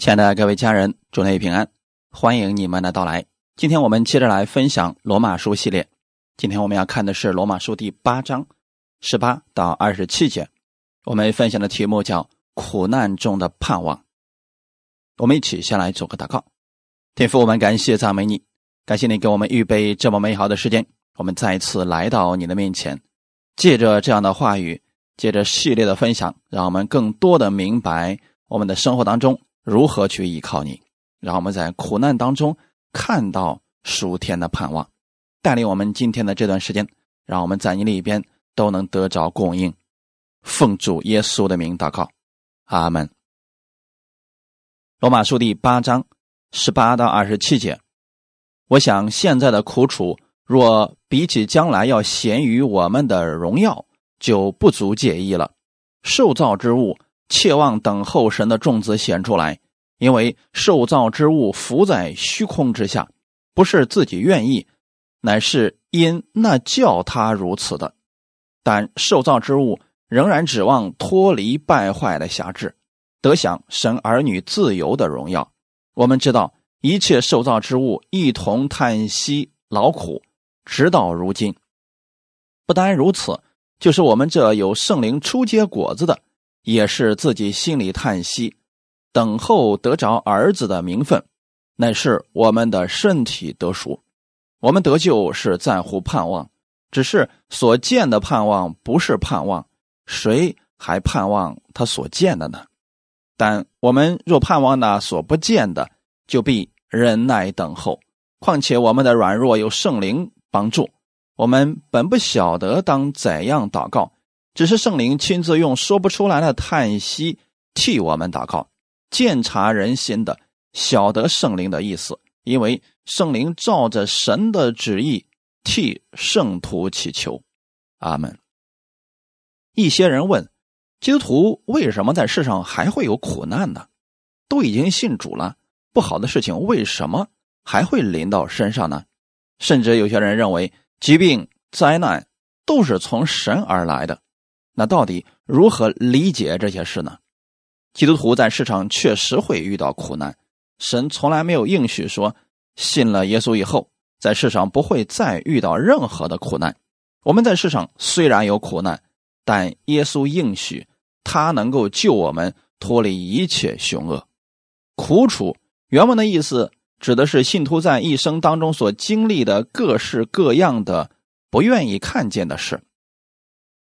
亲爱的各位家人，祝您平安，欢迎你们的到来。今天我们接着来分享罗马书系列。今天我们要看的是罗马书第八章十八到二十七节。我们分享的题目叫“苦难中的盼望”。我们一起先来做个祷告。天父，我们感谢赞美你，感谢你给我们预备这么美好的时间。我们再次来到你的面前，借着这样的话语，借着系列的分享，让我们更多的明白我们的生活当中。如何去依靠你？让我们在苦难当中看到属天的盼望，带领我们今天的这段时间，让我们在你里边都能得着供应。奉主耶稣的名祷告，阿门。罗马书第八章十八到二十七节，我想现在的苦楚，若比起将来要咸于我们的荣耀，就不足介意了。受造之物。切望等候神的种子显出来，因为受造之物浮在虚空之下，不是自己愿意，乃是因那叫他如此的。但受造之物仍然指望脱离败坏的辖制，得享神儿女自由的荣耀。我们知道一切受造之物一同叹息劳苦，直到如今。不单如此，就是我们这有圣灵初结果子的。也是自己心里叹息，等候得着儿子的名分，乃是我们的身体得赎。我们得救是在乎盼望，只是所见的盼望不是盼望，谁还盼望他所见的呢？但我们若盼望那所不见的，就必忍耐等候。况且我们的软弱有圣灵帮助，我们本不晓得当怎样祷告。只是圣灵亲自用说不出来的叹息替我们祷告，鉴察人心的，晓得圣灵的意思，因为圣灵照着神的旨意替圣徒祈求。阿门。一些人问：基督徒为什么在世上还会有苦难呢？都已经信主了，不好的事情为什么还会临到身上呢？甚至有些人认为，疾病、灾难都是从神而来的。那到底如何理解这些事呢？基督徒在世上确实会遇到苦难，神从来没有应许说信了耶稣以后，在世上不会再遇到任何的苦难。我们在世上虽然有苦难，但耶稣应许他能够救我们脱离一切凶恶。苦楚原文的意思指的是信徒在一生当中所经历的各式各样的不愿意看见的事。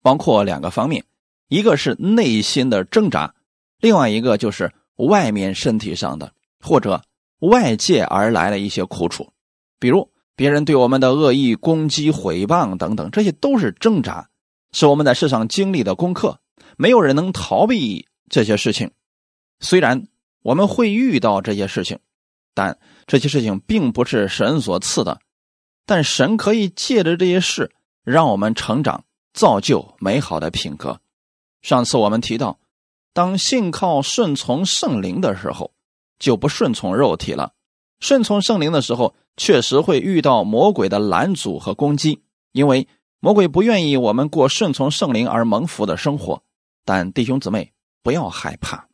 包括两个方面，一个是内心的挣扎，另外一个就是外面身体上的或者外界而来的一些苦楚，比如别人对我们的恶意攻击、毁谤等等，这些都是挣扎，是我们在世上经历的功课。没有人能逃避这些事情，虽然我们会遇到这些事情，但这些事情并不是神所赐的，但神可以借着这些事让我们成长。造就美好的品格。上次我们提到，当信靠顺从圣灵的时候，就不顺从肉体了。顺从圣灵的时候，确实会遇到魔鬼的拦阻和攻击，因为魔鬼不愿意我们过顺从圣灵而蒙福的生活。但弟兄姊妹不要害怕，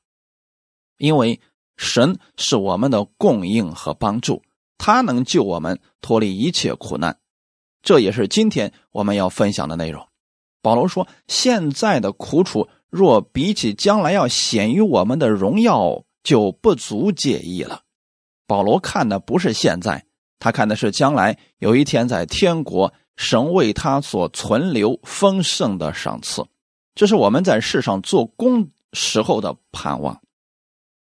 因为神是我们的供应和帮助，他能救我们脱离一切苦难。这也是今天我们要分享的内容。保罗说：“现在的苦楚，若比起将来要显于我们的荣耀，就不足介意了。”保罗看的不是现在，他看的是将来有一天在天国，神为他所存留丰盛的赏赐。这是我们在世上做工时候的盼望。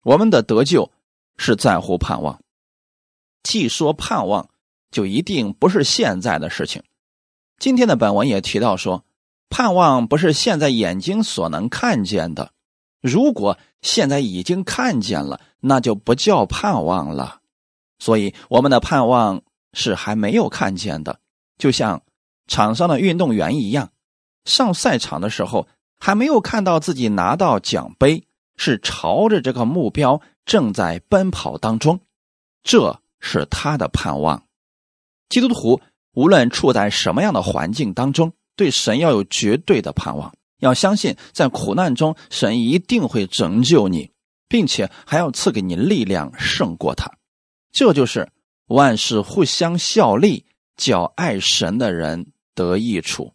我们的得救是在乎盼望。既说盼望，就一定不是现在的事情。今天的本文也提到说。盼望不是现在眼睛所能看见的，如果现在已经看见了，那就不叫盼望了。所以我们的盼望是还没有看见的，就像场上的运动员一样，上赛场的时候还没有看到自己拿到奖杯，是朝着这个目标正在奔跑当中，这是他的盼望。基督徒无论处在什么样的环境当中。对神要有绝对的盼望，要相信在苦难中，神一定会拯救你，并且还要赐给你力量胜过他。这就是万事互相效力，叫爱神的人得益处。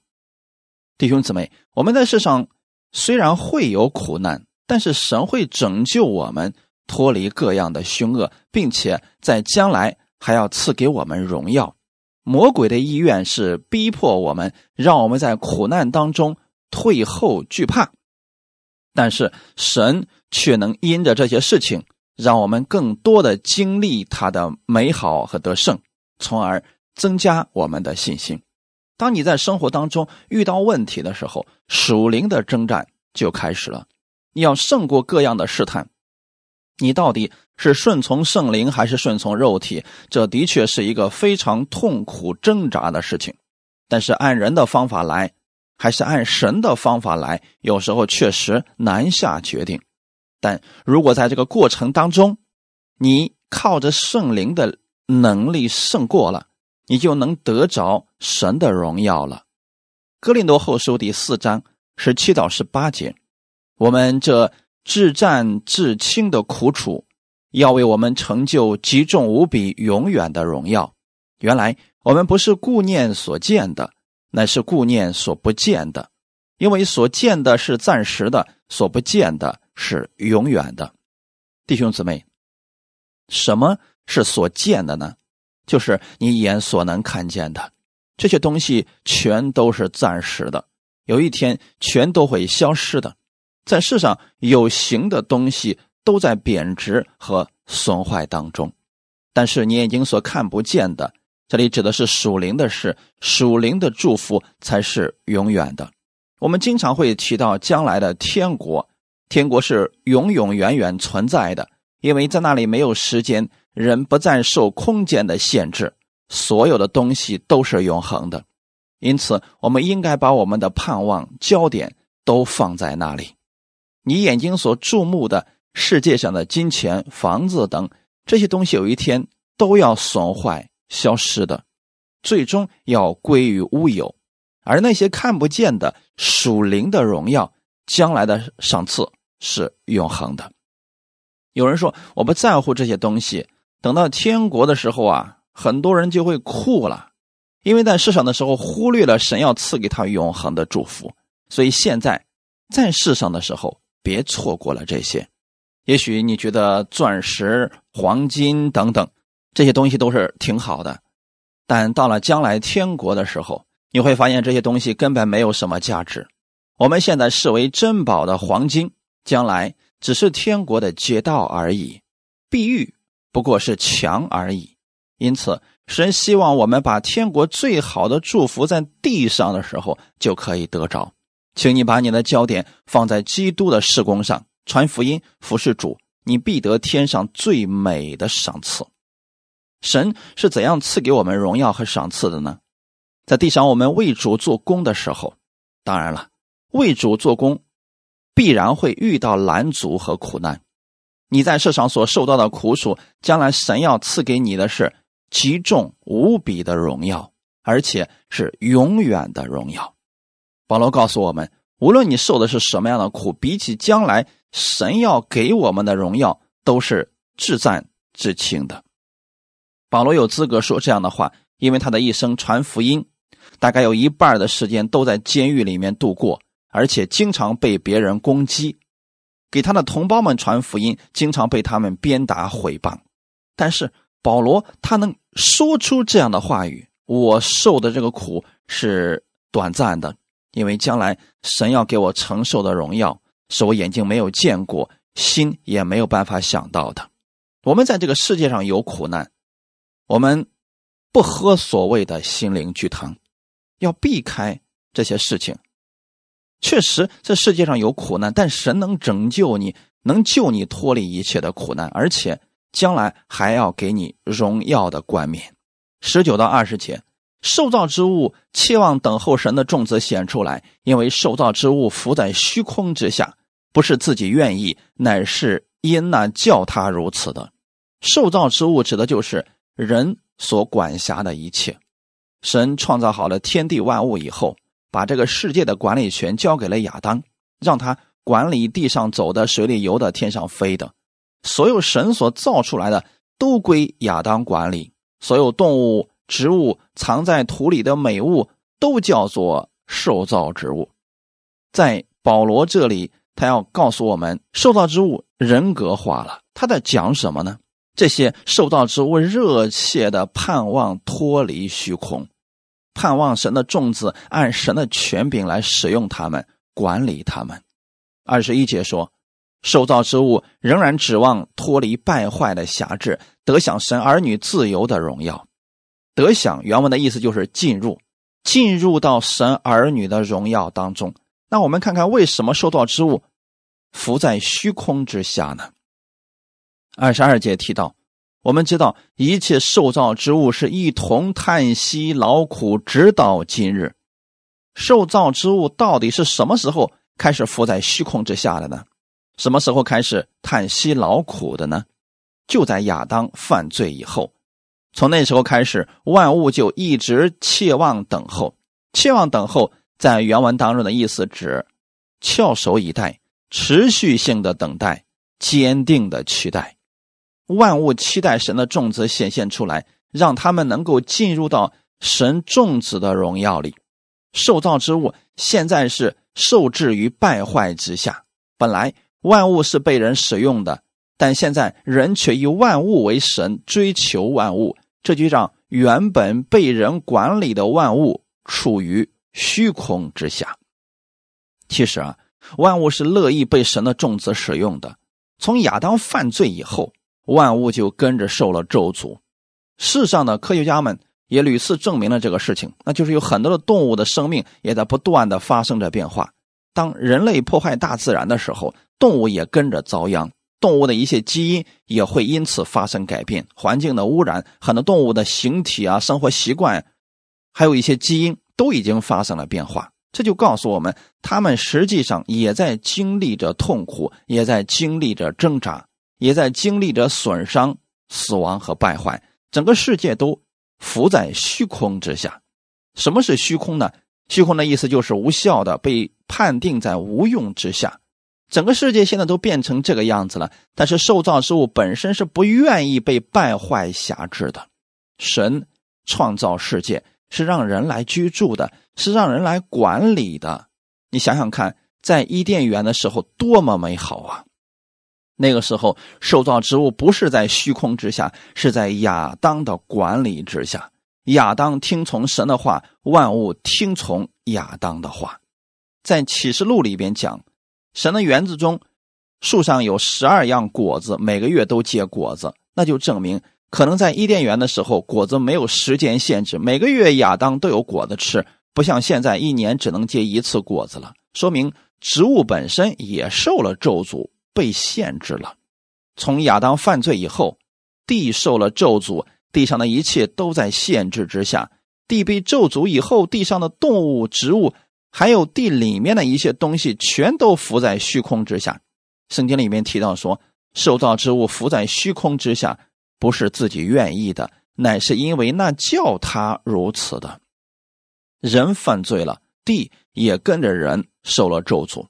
弟兄姊妹，我们在世上虽然会有苦难，但是神会拯救我们脱离各样的凶恶，并且在将来还要赐给我们荣耀。魔鬼的意愿是逼迫我们，让我们在苦难当中退后惧怕，但是神却能因着这些事情，让我们更多的经历他的美好和得胜，从而增加我们的信心。当你在生活当中遇到问题的时候，属灵的征战就开始了，你要胜过各样的试探。你到底是顺从圣灵还是顺从肉体？这的确是一个非常痛苦挣扎的事情。但是按人的方法来，还是按神的方法来，有时候确实难下决定。但如果在这个过程当中，你靠着圣灵的能力胜过了，你就能得着神的荣耀了。哥林多后书第四章十七到十八节，我们这。至战至轻的苦楚，要为我们成就极重无比、永远的荣耀。原来我们不是顾念所见的，乃是顾念所不见的，因为所见的是暂时的，所不见的是永远的。弟兄姊妹，什么是所见的呢？就是你眼所能看见的这些东西，全都是暂时的，有一天全都会消失的。在世上有形的东西都在贬值和损坏当中，但是你眼睛所看不见的，这里指的是属灵的事，属灵的祝福才是永远的。我们经常会提到将来的天国，天国是永永远远存在的，因为在那里没有时间，人不再受空间的限制，所有的东西都是永恒的。因此，我们应该把我们的盼望焦点都放在那里。你眼睛所注目的世界上的金钱、房子等这些东西，有一天都要损坏、消失的，最终要归于乌有。而那些看不见的属灵的荣耀，将来的赏赐是永恒的。有人说我不在乎这些东西，等到天国的时候啊，很多人就会哭了，因为在世上的时候忽略了神要赐给他永恒的祝福，所以现在在世上的时候。别错过了这些。也许你觉得钻石、黄金等等这些东西都是挺好的，但到了将来天国的时候，你会发现这些东西根本没有什么价值。我们现在视为珍宝的黄金，将来只是天国的街道而已，碧玉不过是墙而已。因此，神希望我们把天国最好的祝福在地上的时候就可以得着。请你把你的焦点放在基督的事工上，传福音、服侍主，你必得天上最美的赏赐。神是怎样赐给我们荣耀和赏赐的呢？在地上，我们为主做工的时候，当然了，为主做工必然会遇到拦阻和苦难。你在世上所受到的苦楚，将来神要赐给你的是极重无比的荣耀，而且是永远的荣耀。保罗告诉我们，无论你受的是什么样的苦，比起将来神要给我们的荣耀，都是至赞至轻的。保罗有资格说这样的话，因为他的一生传福音，大概有一半的时间都在监狱里面度过，而且经常被别人攻击，给他的同胞们传福音，经常被他们鞭打毁谤。但是保罗他能说出这样的话语：“我受的这个苦是短暂的。”因为将来神要给我承受的荣耀，是我眼睛没有见过，心也没有办法想到的。我们在这个世界上有苦难，我们不喝所谓的心灵鸡汤，要避开这些事情。确实，这世界上有苦难，但神能拯救你，能救你脱离一切的苦难，而且将来还要给你荣耀的冠冕。十九到二十节。受造之物期望等候神的种子显出来，因为受造之物浮在虚空之下，不是自己愿意，乃是因那叫他如此的。受造之物指的就是人所管辖的一切。神创造好了天地万物以后，把这个世界的管理权交给了亚当，让他管理地上走的、水里游的、天上飞的。所有神所造出来的都归亚当管理，所有动物、植物、藏在土里的美物都叫做受造之物。在保罗这里，他要告诉我们，受造之物人格化了。他在讲什么呢？这些受造之物热切的盼望脱离虚空，盼望神的种子按神的权柄来使用他们，管理他们。二十一节说。受造之物仍然指望脱离败坏的辖制，得享神儿女自由的荣耀。得享原文的意思就是进入，进入到神儿女的荣耀当中。那我们看看为什么受造之物浮在虚空之下呢？二十二节提到，我们知道一切受造之物是一同叹息劳苦，直到今日。受造之物到底是什么时候开始浮在虚空之下的呢？什么时候开始叹息劳苦的呢？就在亚当犯罪以后，从那时候开始，万物就一直切望等候。切望等候，在原文当中的意思指翘首以待，持续性的等待，坚定的期待。万物期待神的种子显现出来，让他们能够进入到神种子的荣耀里。受造之物现在是受制于败坏之下，本来。万物是被人使用的，但现在人却以万物为神，追求万物，这就让原本被人管理的万物处于虚空之下。其实啊，万物是乐意被神的种子使用的。从亚当犯罪以后，万物就跟着受了咒诅。世上的科学家们也屡次证明了这个事情，那就是有很多的动物的生命也在不断的发生着变化。当人类破坏大自然的时候，动物也跟着遭殃，动物的一些基因也会因此发生改变。环境的污染，很多动物的形体啊、生活习惯，还有一些基因都已经发生了变化。这就告诉我们，它们实际上也在经历着痛苦，也在经历着挣扎，也在经历着损伤、死亡和败坏。整个世界都浮在虚空之下。什么是虚空呢？虚空的意思就是无效的，被判定在无用之下。整个世界现在都变成这个样子了，但是受造之物本身是不愿意被败坏辖制的。神创造世界是让人来居住的，是让人来管理的。你想想看，在伊甸园的时候多么美好啊！那个时候受造之物不是在虚空之下，是在亚当的管理之下。亚当听从神的话，万物听从亚当的话。在启示录里边讲。神的园子中，树上有十二样果子，每个月都结果子，那就证明可能在伊甸园的时候，果子没有时间限制，每个月亚当都有果子吃，不像现在一年只能结一次果子了。说明植物本身也受了咒诅，被限制了。从亚当犯罪以后，地受了咒诅，地上的一切都在限制之下。地被咒诅以后，地上的动物、植物。还有地里面的一些东西，全都浮在虚空之下。圣经里面提到说，受造之物浮在虚空之下，不是自己愿意的，乃是因为那叫他如此的。人犯罪了，地也跟着人受了咒诅。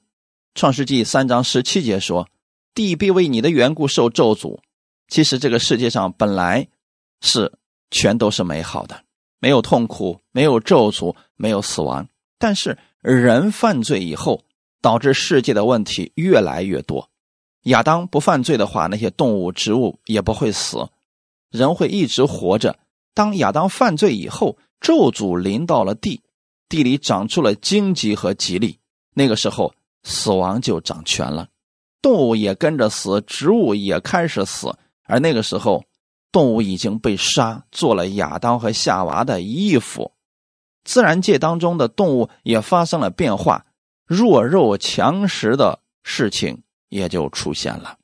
创世纪三章十七节说：“地必为你的缘故受咒诅。”其实这个世界上本来是全都是美好的，没有痛苦，没有咒诅，没有死亡，但是。人犯罪以后，导致世界的问题越来越多。亚当不犯罪的话，那些动物、植物也不会死，人会一直活着。当亚当犯罪以后，咒诅临到了地，地里长出了荆棘和吉利，那个时候死亡就掌权了，动物也跟着死，植物也开始死。而那个时候，动物已经被杀，做了亚当和夏娃的衣服。自然界当中的动物也发生了变化，弱肉强食的事情也就出现了。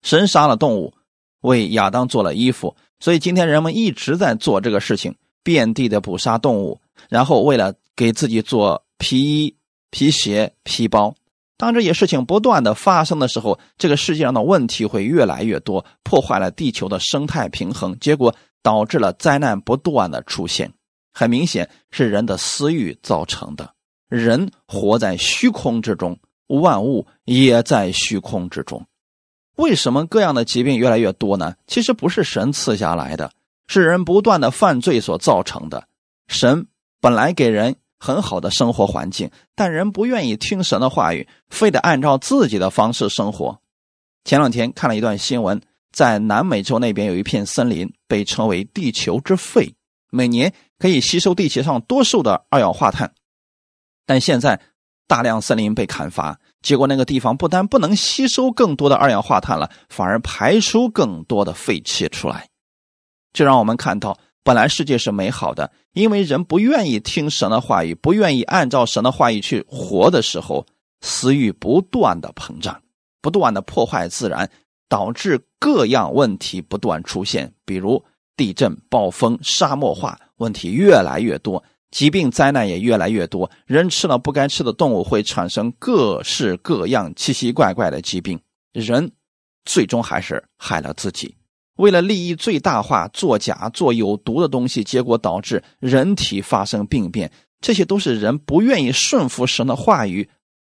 神杀了动物，为亚当做了衣服，所以今天人们一直在做这个事情，遍地的捕杀动物，然后为了给自己做皮衣、皮鞋、皮包。当这些事情不断的发生的时候，这个世界上的问题会越来越多，破坏了地球的生态平衡，结果导致了灾难不断的出现。很明显是人的私欲造成的。人活在虚空之中，万物也在虚空之中。为什么各样的疾病越来越多呢？其实不是神赐下来的，是人不断的犯罪所造成的。神本来给人很好的生活环境，但人不愿意听神的话语，非得按照自己的方式生活。前两天看了一段新闻，在南美洲那边有一片森林，被称为“地球之肺”，每年可以吸收地球上多数的二氧化碳。但现在大量森林被砍伐，结果那个地方不但不能吸收更多的二氧化碳了，反而排出更多的废气出来。这让我们看到，本来世界是美好的，因为人不愿意听神的话语，不愿意按照神的话语去活的时候，私欲不断的膨胀。不断的破坏自然，导致各样问题不断出现，比如地震、暴风、沙漠化问题越来越多，疾病灾难也越来越多。人吃了不该吃的动物，会产生各式各样奇奇怪怪的疾病。人最终还是害了自己，为了利益最大化，作假、做有毒的东西，结果导致人体发生病变。这些都是人不愿意顺服神的话语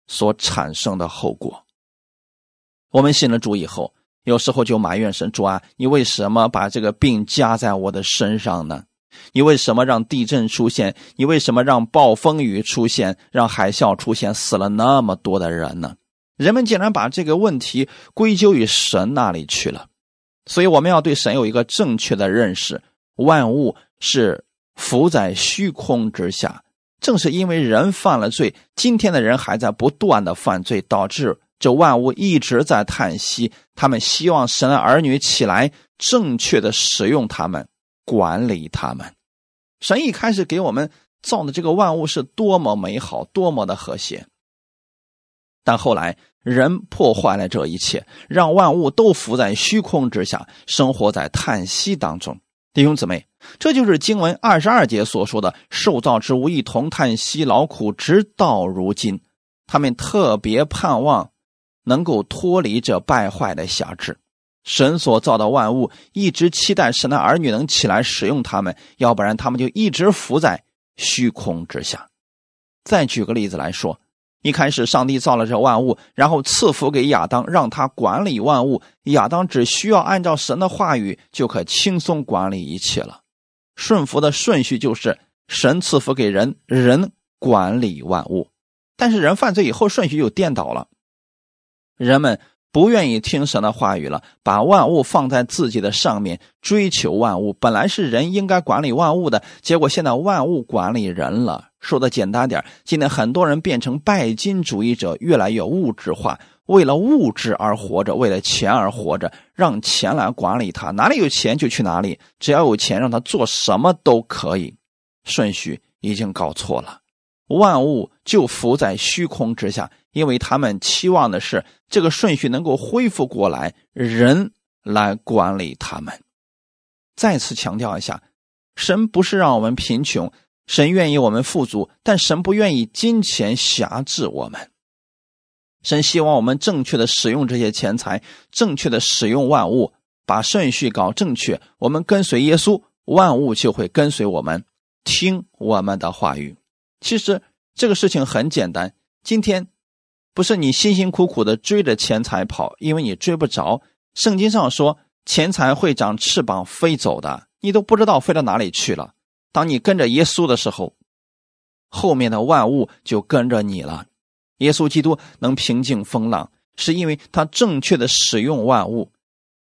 所产生的后果。我们信了主以后，有时候就埋怨神主啊，你为什么把这个病加在我的身上呢？你为什么让地震出现？你为什么让暴风雨出现？让海啸出现，死了那么多的人呢？人们竟然把这个问题归咎于神那里去了。所以我们要对神有一个正确的认识：万物是浮在虚空之下。正是因为人犯了罪，今天的人还在不断的犯罪，导致。这万物一直在叹息，他们希望神的儿女起来，正确的使用他们，管理他们。神一开始给我们造的这个万物是多么美好，多么的和谐。但后来人破坏了这一切，让万物都浮在虚空之下，生活在叹息当中。弟兄姊妹，这就是经文二十二节所说的：“受造之物一同叹息劳苦，直到如今。”他们特别盼望。能够脱离这败坏的辖制，神所造的万物一直期待神的儿女能起来使用他们，要不然他们就一直浮在虚空之下。再举个例子来说，一开始上帝造了这万物，然后赐福给亚当，让他管理万物。亚当只需要按照神的话语，就可轻松管理一切了。顺服的顺序就是神赐福给人，人管理万物。但是人犯罪以后，顺序又颠倒了。人们不愿意听神的话语了，把万物放在自己的上面，追求万物。本来是人应该管理万物的，结果现在万物管理人了。说的简单点，今天很多人变成拜金主义者，越来越物质化，为了物质而活着，为了钱而活着，让钱来管理他，哪里有钱就去哪里，只要有钱，让他做什么都可以。顺序已经搞错了，万物就浮在虚空之下。因为他们期望的是这个顺序能够恢复过来，人来管理他们。再次强调一下，神不是让我们贫穷，神愿意我们富足，但神不愿意金钱辖制我们。神希望我们正确的使用这些钱财，正确的使用万物，把顺序搞正确。我们跟随耶稣，万物就会跟随我们，听我们的话语。其实这个事情很简单，今天。不是你辛辛苦苦的追着钱财跑，因为你追不着。圣经上说，钱财会长翅膀飞走的，你都不知道飞到哪里去了。当你跟着耶稣的时候，后面的万物就跟着你了。耶稣基督能平静风浪，是因为他正确的使用万物，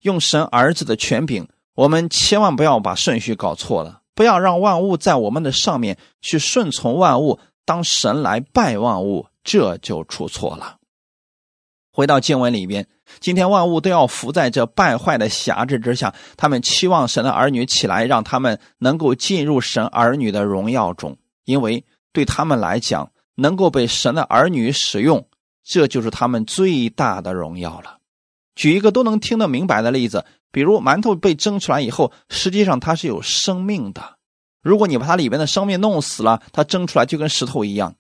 用神儿子的权柄。我们千万不要把顺序搞错了，不要让万物在我们的上面去顺从万物，当神来拜万物。这就出错了。回到经文里边，今天万物都要伏在这败坏的辖制之下，他们期望神的儿女起来，让他们能够进入神儿女的荣耀中，因为对他们来讲，能够被神的儿女使用，这就是他们最大的荣耀了。举一个都能听得明白的例子，比如馒头被蒸出来以后，实际上它是有生命的，如果你把它里边的生命弄死了，它蒸出来就跟石头一样。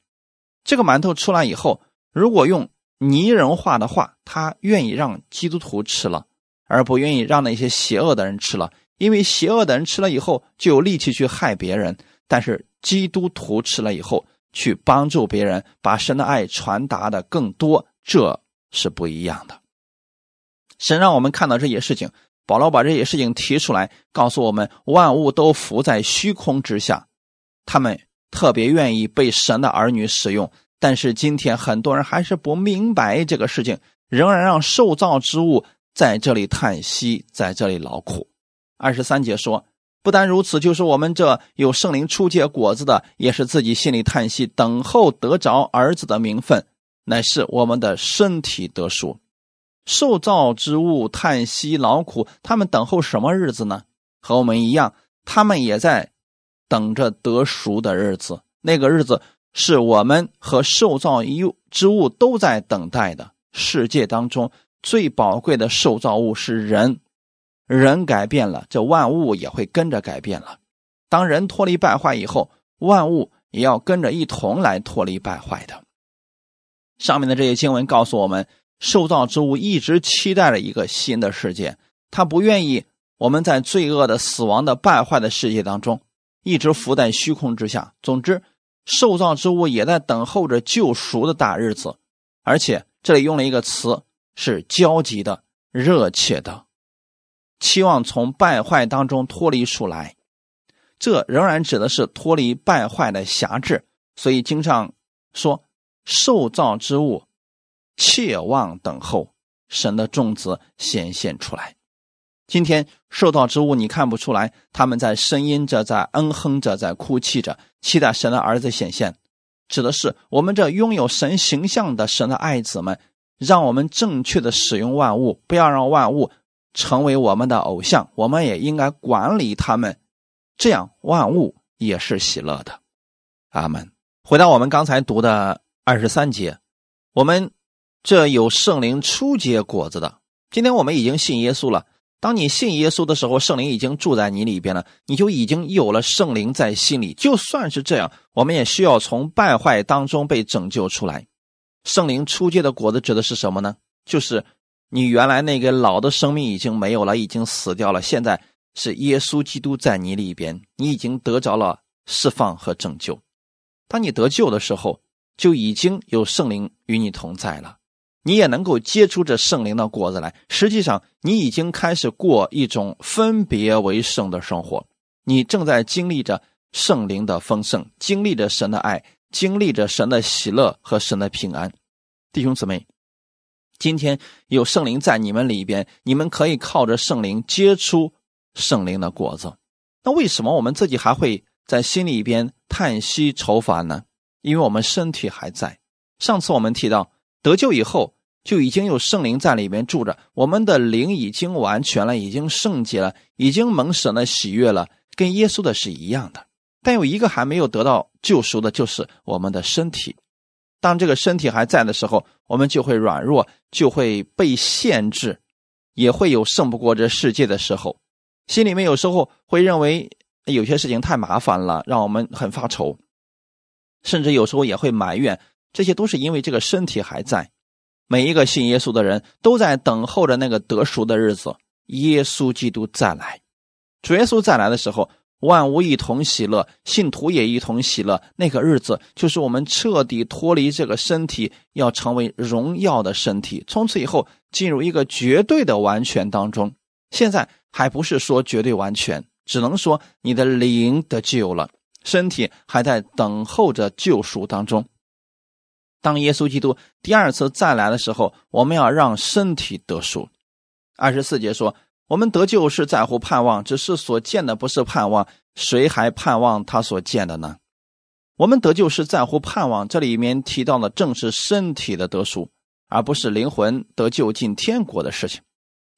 这个馒头出来以后，如果用拟人化的话，他愿意让基督徒吃了，而不愿意让那些邪恶的人吃了，因为邪恶的人吃了以后就有力气去害别人，但是基督徒吃了以后去帮助别人，把神的爱传达的更多，这是不一样的。神让我们看到这些事情，保罗把这些事情提出来，告诉我们：万物都浮在虚空之下。他们特别愿意被神的儿女使用，但是今天很多人还是不明白这个事情，仍然让受造之物在这里叹息，在这里劳苦。二十三节说。不单如此，就是我们这有圣灵初结果子的，也是自己心里叹息，等候得着儿子的名分，乃是我们的身体得赎。受造之物叹息劳苦，他们等候什么日子呢？和我们一样，他们也在等着得赎的日子。那个日子是我们和受造之物都在等待的。世界当中最宝贵的受造物是人。人改变了，这万物也会跟着改变了。当人脱离败坏以后，万物也要跟着一同来脱离败坏的。上面的这些经文告诉我们，受造之物一直期待着一个新的世界，他不愿意我们在罪恶的、死亡的、败坏的世界当中一直浮在虚空之下。总之，受造之物也在等候着救赎的大日子，而且这里用了一个词，是焦急的、热切的。期望从败坏当中脱离出来，这仍然指的是脱离败坏的辖制。所以经上说，受造之物切望等候神的种子显现出来。今天受到之物你看不出来，他们在呻吟着，在嗯哼着，在哭泣着，期待神的儿子显现，指的是我们这拥有神形象的神的爱子们，让我们正确的使用万物，不要让万物。成为我们的偶像，我们也应该管理他们，这样万物也是喜乐的。阿门。回到我们刚才读的二十三节，我们这有圣灵初结果子的。今天我们已经信耶稣了。当你信耶稣的时候，圣灵已经住在你里边了，你就已经有了圣灵在心里。就算是这样，我们也需要从败坏当中被拯救出来。圣灵初结的果子指的是什么呢？就是。你原来那个老的生命已经没有了，已经死掉了。现在是耶稣基督在你里边，你已经得着了释放和拯救。当你得救的时候，就已经有圣灵与你同在了，你也能够结出这圣灵的果子来。实际上，你已经开始过一种分别为圣的生活，你正在经历着圣灵的丰盛，经历着神的爱，经历着神的喜乐和神的平安。弟兄姊妹。今天有圣灵在你们里边，你们可以靠着圣灵结出圣灵的果子。那为什么我们自己还会在心里边叹息愁烦呢？因为我们身体还在。上次我们提到得救以后就已经有圣灵在里面住着，我们的灵已经完全了，已经圣洁了，已经蒙神的喜悦了，跟耶稣的是一样的。但有一个还没有得到救赎的，就是我们的身体。当这个身体还在的时候，我们就会软弱，就会被限制，也会有胜不过这世界的时候。心里面有时候会认为有些事情太麻烦了，让我们很发愁，甚至有时候也会埋怨。这些都是因为这个身体还在。每一个信耶稣的人都在等候着那个得赎的日子，耶稣基督再来。主耶稣再来的时候。万物一同喜乐，信徒也一同喜乐。那个日子，就是我们彻底脱离这个身体，要成为荣耀的身体，从此以后进入一个绝对的完全当中。现在还不是说绝对完全，只能说你的灵得救了，身体还在等候着救赎当中。当耶稣基督第二次再来的时候，我们要让身体得赎。二十四节说。我们得救是在乎盼望，只是所见的不是盼望，谁还盼望他所见的呢？我们得救是在乎盼望，这里面提到的正是身体的得赎，而不是灵魂得救进天国的事情。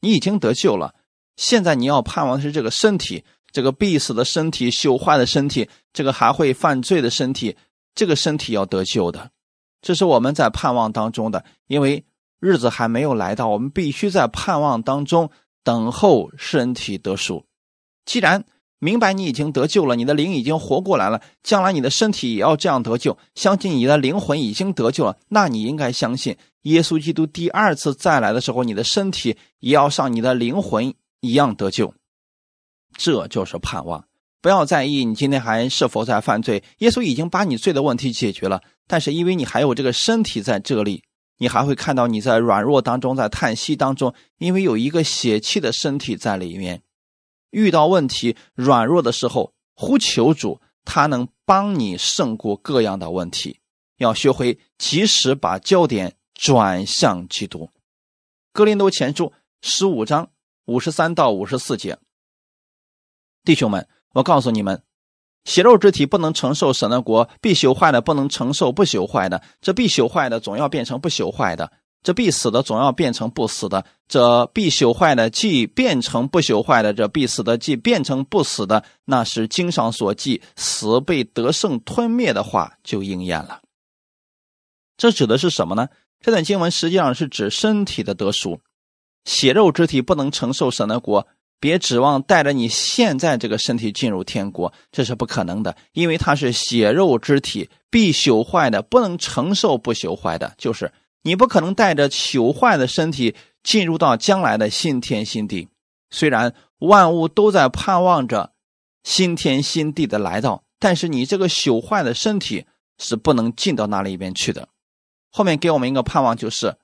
你已经得救了，现在你要盼望的是这个身体，这个必死的身体、朽坏的身体，这个还会犯罪的身体，这个身体要得救的，这是我们在盼望当中的，因为日子还没有来到，我们必须在盼望当中。等候身体得赎。既然明白你已经得救了，你的灵已经活过来了，将来你的身体也要这样得救。相信你的灵魂已经得救了，那你应该相信耶稣基督第二次再来的时候，你的身体也要像你的灵魂一样得救。这就是盼望。不要在意你今天还是否在犯罪，耶稣已经把你罪的问题解决了。但是因为你还有这个身体在这里，你还会看到你在软弱当中，在叹息当中，因为有一个血气的身体在里面，遇到问题软弱的时候，呼求主，他能帮你胜过各样的问题。要学会及时把焦点转向基督。格林多前书十五章五十三到五十四节，弟兄们，我告诉你们。血肉之体不能承受神的国，必朽坏的不能承受不朽坏的。这必朽坏的总要变成不朽坏的，这必死的总要变成不死的。这必朽坏的既变成不朽坏的，这必死的既变成不死的。那是经上所记死被得胜吞灭的话就应验了。这指的是什么呢？这段经文实际上是指身体的得赎，血肉之体不能承受神的国。别指望带着你现在这个身体进入天国，这是不可能的，因为它是血肉之体，必朽坏的，不能承受不朽坏的。就是你不可能带着朽坏的身体进入到将来的新天新地。虽然万物都在盼望着新天新地的来到，但是你这个朽坏的身体是不能进到那里边去的。后面给我们一个盼望，就是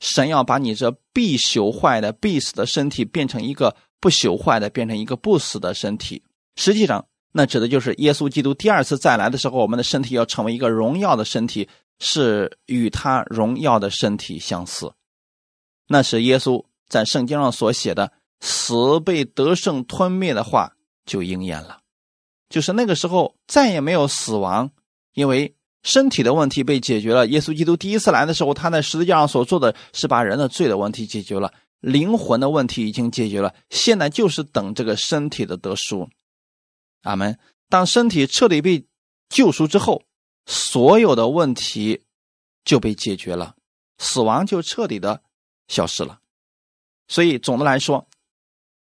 神要把你这必朽坏的、必死的身体变成一个。不朽坏的变成一个不死的身体，实际上那指的就是耶稣基督第二次再来的时候，我们的身体要成为一个荣耀的身体，是与他荣耀的身体相似。那是耶稣在圣经上所写的“死被得胜吞灭”的话就应验了，就是那个时候再也没有死亡，因为身体的问题被解决了。耶稣基督第一次来的时候，他在十字架上所做的是把人的罪的问题解决了。灵魂的问题已经解决了，现在就是等这个身体的得赎。阿门。当身体彻底被救赎之后，所有的问题就被解决了，死亡就彻底的消失了。所以总的来说，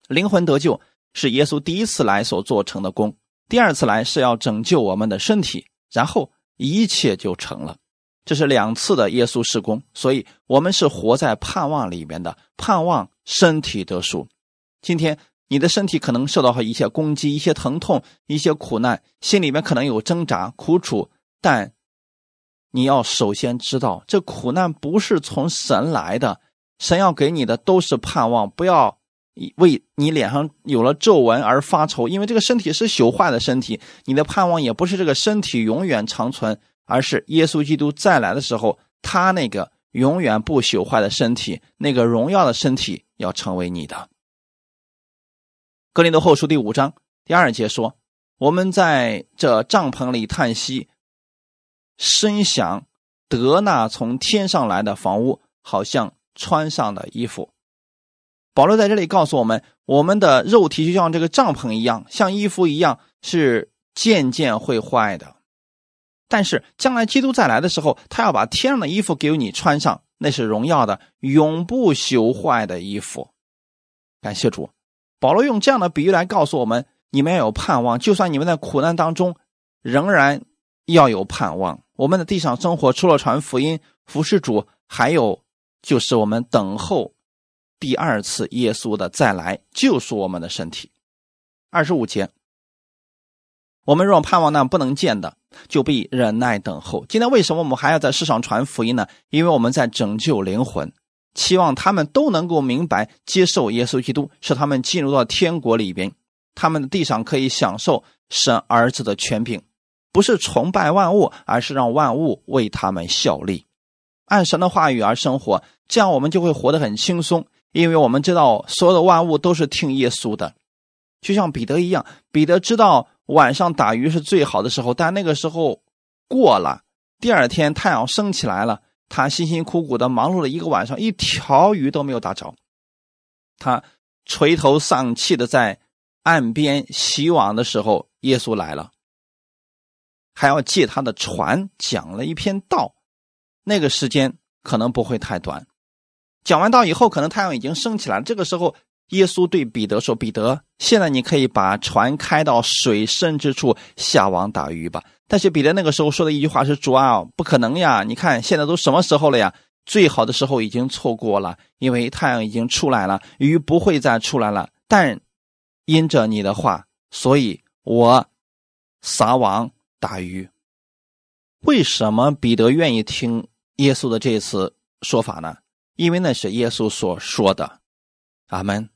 灵魂得救是耶稣第一次来所做成的功，第二次来是要拯救我们的身体，然后一切就成了。这是两次的耶稣施工，所以我们是活在盼望里面的，盼望身体得赎。今天你的身体可能受到一些攻击、一些疼痛、一些苦难，心里面可能有挣扎、苦楚，但你要首先知道，这苦难不是从神来的，神要给你的都是盼望。不要为你脸上有了皱纹而发愁，因为这个身体是朽坏的身体，你的盼望也不是这个身体永远长存。而是耶稣基督再来的时候，他那个永远不朽坏的身体，那个荣耀的身体要成为你的。格林多后书第五章第二节说：“我们在这帐篷里叹息，深想得那从天上来的房屋，好像穿上的衣服。”保罗在这里告诉我们，我们的肉体就像这个帐篷一样，像衣服一样，是渐渐会坏的。但是将来基督再来的时候，他要把天上的衣服给你穿上，那是荣耀的、永不朽坏的衣服。感谢主，保罗用这样的比喻来告诉我们：你们要有盼望，就算你们在苦难当中，仍然要有盼望。我们的地上生活，除了传福音、服侍主，还有就是我们等候第二次耶稣的再来，救赎我们的身体。二十五节。我们若盼望那不能见的，就必忍耐等候。今天为什么我们还要在世上传福音呢？因为我们在拯救灵魂，期望他们都能够明白、接受耶稣基督，使他们进入到天国里边，他们的地上可以享受神儿子的权柄，不是崇拜万物，而是让万物为他们效力，按神的话语而生活。这样我们就会活得很轻松，因为我们知道所有的万物都是听耶稣的，就像彼得一样，彼得知道。晚上打鱼是最好的时候，但那个时候过了。第二天太阳升起来了，他辛辛苦苦的忙碌了一个晚上，一条鱼都没有打着。他垂头丧气的在岸边洗网的时候，耶稣来了，还要借他的船讲了一篇道。那个时间可能不会太短。讲完道以后，可能太阳已经升起来。这个时候。耶稣对彼得说：“彼得，现在你可以把船开到水深之处下网打鱼吧。”但是彼得那个时候说的一句话是：“主啊，不可能呀！你看现在都什么时候了呀？最好的时候已经错过了，因为太阳已经出来了，鱼不会再出来了。但因着你的话，所以我撒网打鱼。为什么彼得愿意听耶稣的这次说法呢？因为那是耶稣所说的。阿门。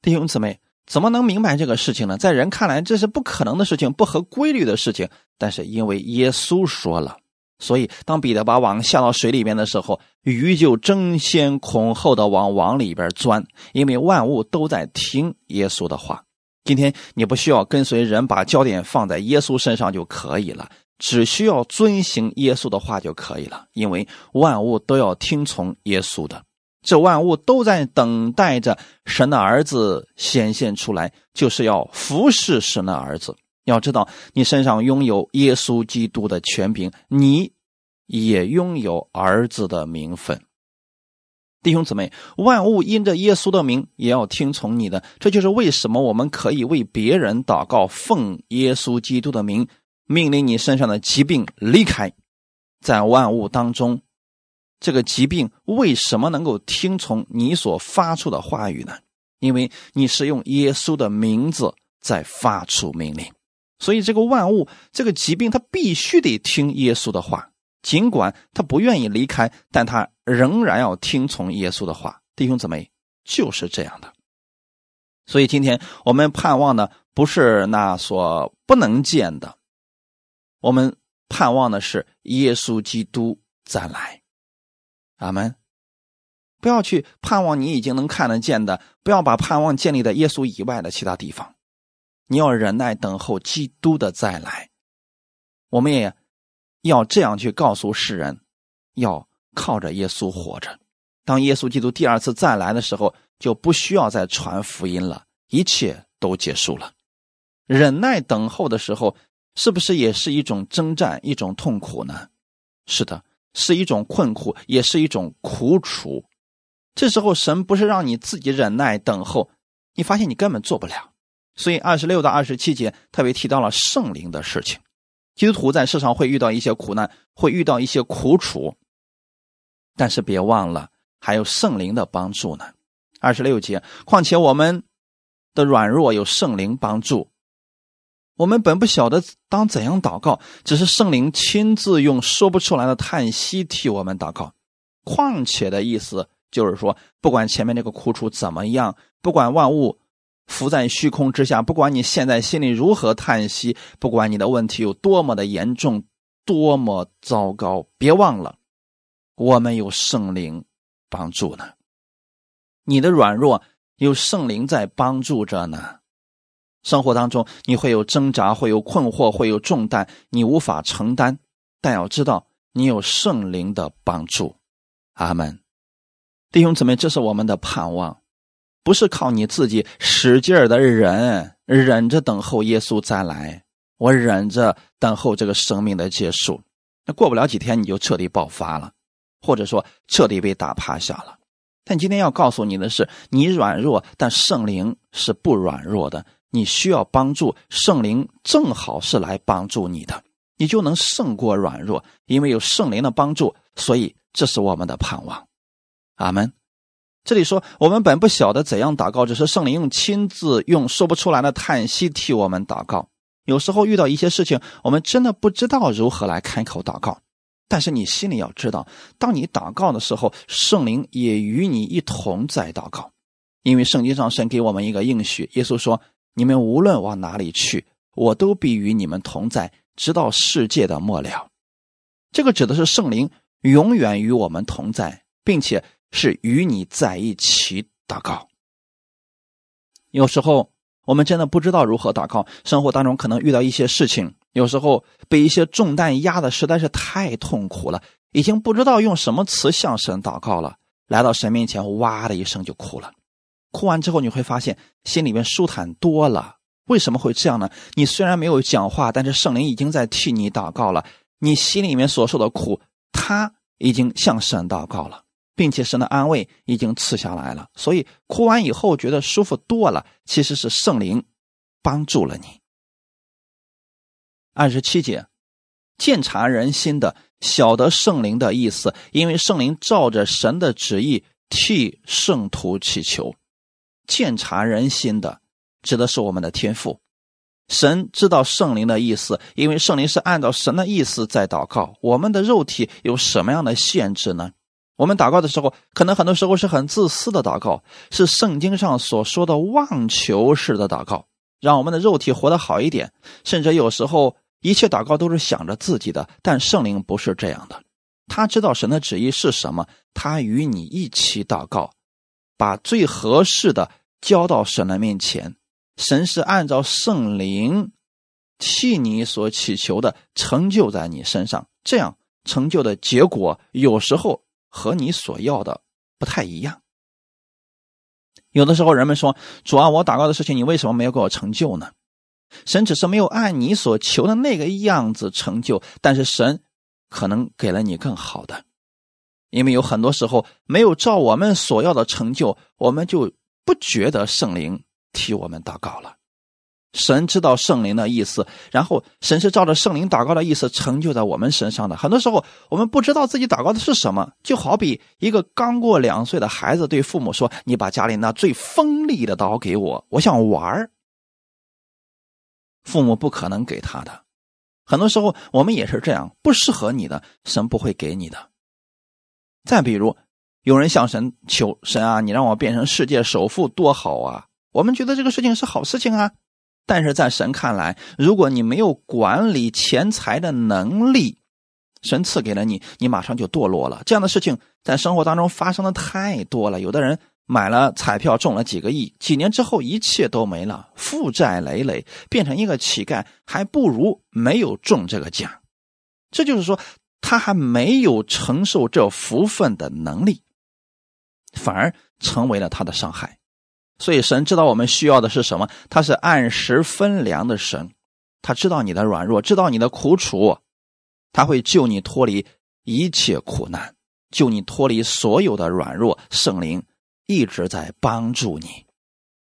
弟兄姊妹，怎么能明白这个事情呢？在人看来，这是不可能的事情，不合规律的事情。但是因为耶稣说了，所以当彼得把网下到水里面的时候，鱼就争先恐后的往网里边钻，因为万物都在听耶稣的话。今天你不需要跟随人，把焦点放在耶稣身上就可以了，只需要遵行耶稣的话就可以了，因为万物都要听从耶稣的。这万物都在等待着神的儿子显现出来，就是要服侍神的儿子。要知道，你身上拥有耶稣基督的权柄，你也拥有儿子的名分。弟兄姊妹，万物因着耶稣的名也要听从你的。这就是为什么我们可以为别人祷告，奉耶稣基督的名，命令你身上的疾病离开，在万物当中。这个疾病为什么能够听从你所发出的话语呢？因为你是用耶稣的名字在发出命令，所以这个万物、这个疾病，它必须得听耶稣的话。尽管他不愿意离开，但他仍然要听从耶稣的话。弟兄姊妹，就是这样的。所以今天我们盼望的不是那所不能见的，我们盼望的是耶稣基督再来。阿门！不要去盼望你已经能看得见的，不要把盼望建立在耶稣以外的其他地方。你要忍耐等候基督的再来。我们也要这样去告诉世人：要靠着耶稣活着。当耶稣基督第二次再来的时候，就不需要再传福音了，一切都结束了。忍耐等候的时候，是不是也是一种征战、一种痛苦呢？是的。是一种困苦，也是一种苦楚。这时候，神不是让你自己忍耐等候，你发现你根本做不了。所以，二十六到二十七节特别提到了圣灵的事情。基督徒在世上会遇到一些苦难，会遇到一些苦楚，但是别忘了还有圣灵的帮助呢。二十六节，况且我们的软弱有圣灵帮助。我们本不晓得当怎样祷告，只是圣灵亲自用说不出来的叹息替我们祷告。况且的意思就是说，不管前面那个苦楚怎么样，不管万物浮在虚空之下，不管你现在心里如何叹息，不管你的问题有多么的严重，多么糟糕，别忘了，我们有圣灵帮助呢。你的软弱有圣灵在帮助着呢。生活当中，你会有挣扎，会有困惑，会有重担，你无法承担。但要知道，你有圣灵的帮助。阿门，弟兄姊妹，这是我们的盼望，不是靠你自己使劲儿的忍，忍着等候耶稣再来。我忍着等候这个生命的结束，那过不了几天你就彻底爆发了，或者说彻底被打趴下了。但今天要告诉你的是，你软弱，但圣灵是不软弱的。你需要帮助，圣灵正好是来帮助你的，你就能胜过软弱，因为有圣灵的帮助，所以这是我们的盼望。阿门。这里说，我们本不晓得怎样祷告，只是圣灵用亲自用说不出来的叹息替我们祷告。有时候遇到一些事情，我们真的不知道如何来开口祷告，但是你心里要知道，当你祷告的时候，圣灵也与你一同在祷告，因为圣经上神给我们一个应许，耶稣说。你们无论往哪里去，我都必与你们同在，直到世界的末了。这个指的是圣灵永远与我们同在，并且是与你在一起祷告。有时候我们真的不知道如何祷告，生活当中可能遇到一些事情，有时候被一些重担压的实在是太痛苦了，已经不知道用什么词向神祷告了。来到神面前，哇的一声就哭了。哭完之后，你会发现心里面舒坦多了。为什么会这样呢？你虽然没有讲话，但是圣灵已经在替你祷告了。你心里面所受的苦，他已经向神祷告了，并且神的安慰已经赐下来了。所以哭完以后觉得舒服多了，其实是圣灵帮助了你。二十七节，鉴察人心的，晓得圣灵的意思，因为圣灵照着神的旨意替圣徒祈求。鉴察人心的，指的是我们的天赋。神知道圣灵的意思，因为圣灵是按照神的意思在祷告。我们的肉体有什么样的限制呢？我们祷告的时候，可能很多时候是很自私的祷告，是圣经上所说的妄求式的祷告，让我们的肉体活得好一点。甚至有时候，一切祷告都是想着自己的，但圣灵不是这样的。他知道神的旨意是什么，他与你一起祷告，把最合适的交到神的面前。神是按照圣灵替你所祈求的成就在你身上，这样成就的结果有时候。和你所要的不太一样。有的时候，人们说：“主啊，我祷告的事情，你为什么没有给我成就呢？”神只是没有按你所求的那个样子成就，但是神可能给了你更好的。因为有很多时候没有照我们所要的成就，我们就不觉得圣灵替我们祷告了。神知道圣灵的意思，然后神是照着圣灵祷告的意思成就在我们身上的。很多时候，我们不知道自己祷告的是什么，就好比一个刚过两岁的孩子对父母说：“你把家里那最锋利的刀给我，我想玩父母不可能给他的。很多时候，我们也是这样，不适合你的，神不会给你的。再比如，有人向神求神啊，你让我变成世界首富多好啊！我们觉得这个事情是好事情啊。但是在神看来，如果你没有管理钱财的能力，神赐给了你，你马上就堕落了。这样的事情在生活当中发生的太多了。有的人买了彩票中了几个亿，几年之后一切都没了，负债累累，变成一个乞丐，还不如没有中这个奖。这就是说，他还没有承受这福分的能力，反而成为了他的伤害。所以，神知道我们需要的是什么，他是按时分粮的神，他知道你的软弱，知道你的苦楚，他会救你脱离一切苦难，救你脱离所有的软弱。圣灵一直在帮助你。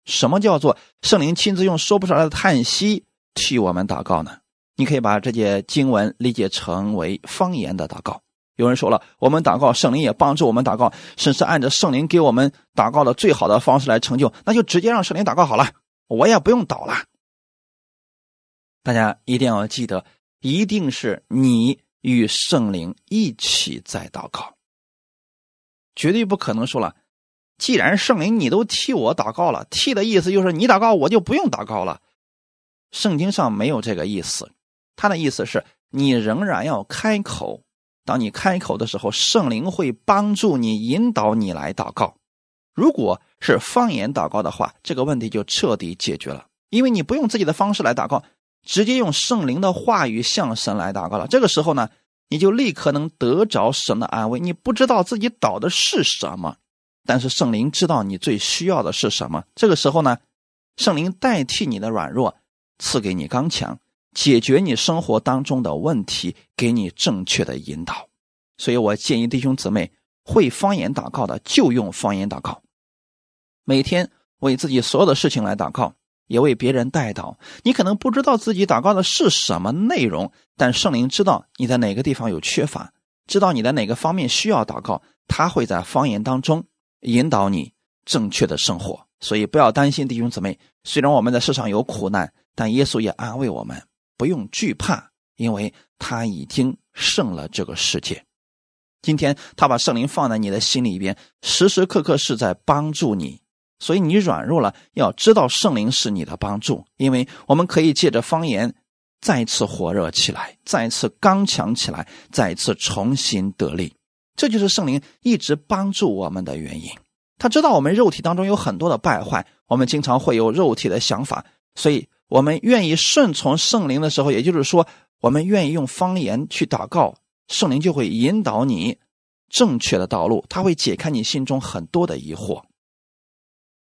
什么叫做圣灵亲自用说不出来的叹息替我们祷告呢？你可以把这节经文理解成为方言的祷告。有人说了，我们祷告，圣灵也帮助我们祷告，甚至按照圣灵给我们祷告的最好的方式来成就，那就直接让圣灵祷告好了，我也不用祷了。大家一定要记得，一定是你与圣灵一起在祷告，绝对不可能说了，既然圣灵你都替我祷告了，替的意思就是你祷告我就不用祷告了。圣经上没有这个意思，他的意思是你仍然要开口。当你开口的时候，圣灵会帮助你引导你来祷告。如果是方言祷告的话，这个问题就彻底解决了，因为你不用自己的方式来祷告，直接用圣灵的话语向神来祷告了。这个时候呢，你就立刻能得着神的安慰。你不知道自己祷的是什么，但是圣灵知道你最需要的是什么。这个时候呢，圣灵代替你的软弱，赐给你刚强。解决你生活当中的问题，给你正确的引导。所以我建议弟兄姊妹会方言祷告的，就用方言祷告。每天为自己所有的事情来祷告，也为别人代祷。你可能不知道自己祷告的是什么内容，但圣灵知道你在哪个地方有缺乏，知道你在哪个方面需要祷告，他会在方言当中引导你正确的生活。所以不要担心，弟兄姊妹。虽然我们在世上有苦难，但耶稣也安慰我们。不用惧怕，因为他已经胜了这个世界。今天他把圣灵放在你的心里边，时时刻刻是在帮助你。所以你软弱了，要知道圣灵是你的帮助，因为我们可以借着方言再次火热起来，再次刚强起来，再次重新得力。这就是圣灵一直帮助我们的原因。他知道我们肉体当中有很多的败坏，我们经常会有肉体的想法，所以。我们愿意顺从圣灵的时候，也就是说，我们愿意用方言去祷告，圣灵就会引导你正确的道路，他会解开你心中很多的疑惑。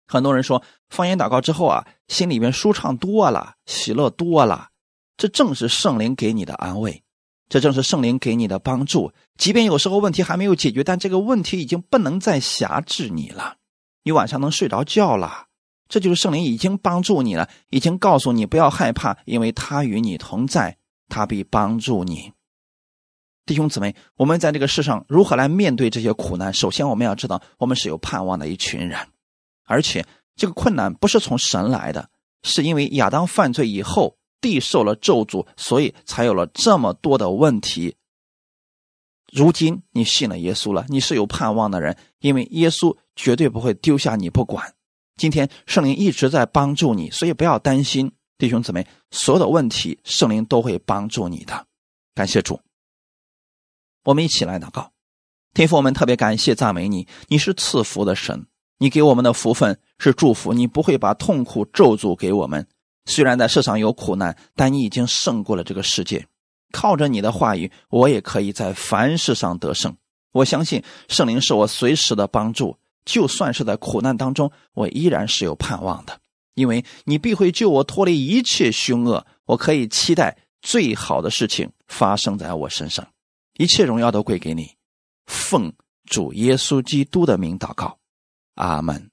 很多人说，方言祷告之后啊，心里面舒畅多了，喜乐多了，这正是圣灵给你的安慰，这正是圣灵给你的帮助。即便有时候问题还没有解决，但这个问题已经不能再辖制你了，你晚上能睡着觉了。这就是圣灵已经帮助你了，已经告诉你不要害怕，因为他与你同在，他必帮助你。弟兄姊妹，我们在这个世上如何来面对这些苦难？首先，我们要知道，我们是有盼望的一群人，而且这个困难不是从神来的，是因为亚当犯罪以后，地受了咒诅，所以才有了这么多的问题。如今你信了耶稣了，你是有盼望的人，因为耶稣绝对不会丢下你不管。今天圣灵一直在帮助你，所以不要担心，弟兄姊妹，所有的问题圣灵都会帮助你的。感谢主，我们一起来祷告。天父，我们特别感谢赞美你，你是赐福的神，你给我们的福分是祝福，你不会把痛苦咒诅给我们。虽然在世上有苦难，但你已经胜过了这个世界。靠着你的话语，我也可以在凡事上得胜。我相信圣灵是我随时的帮助，就算是在苦难当中，我依然是有盼望的，因为你必会救我脱离一切凶恶。我可以期待最好的事情发生在我身上，一切荣耀都归给你。奉主耶稣基督的名祷告，阿门。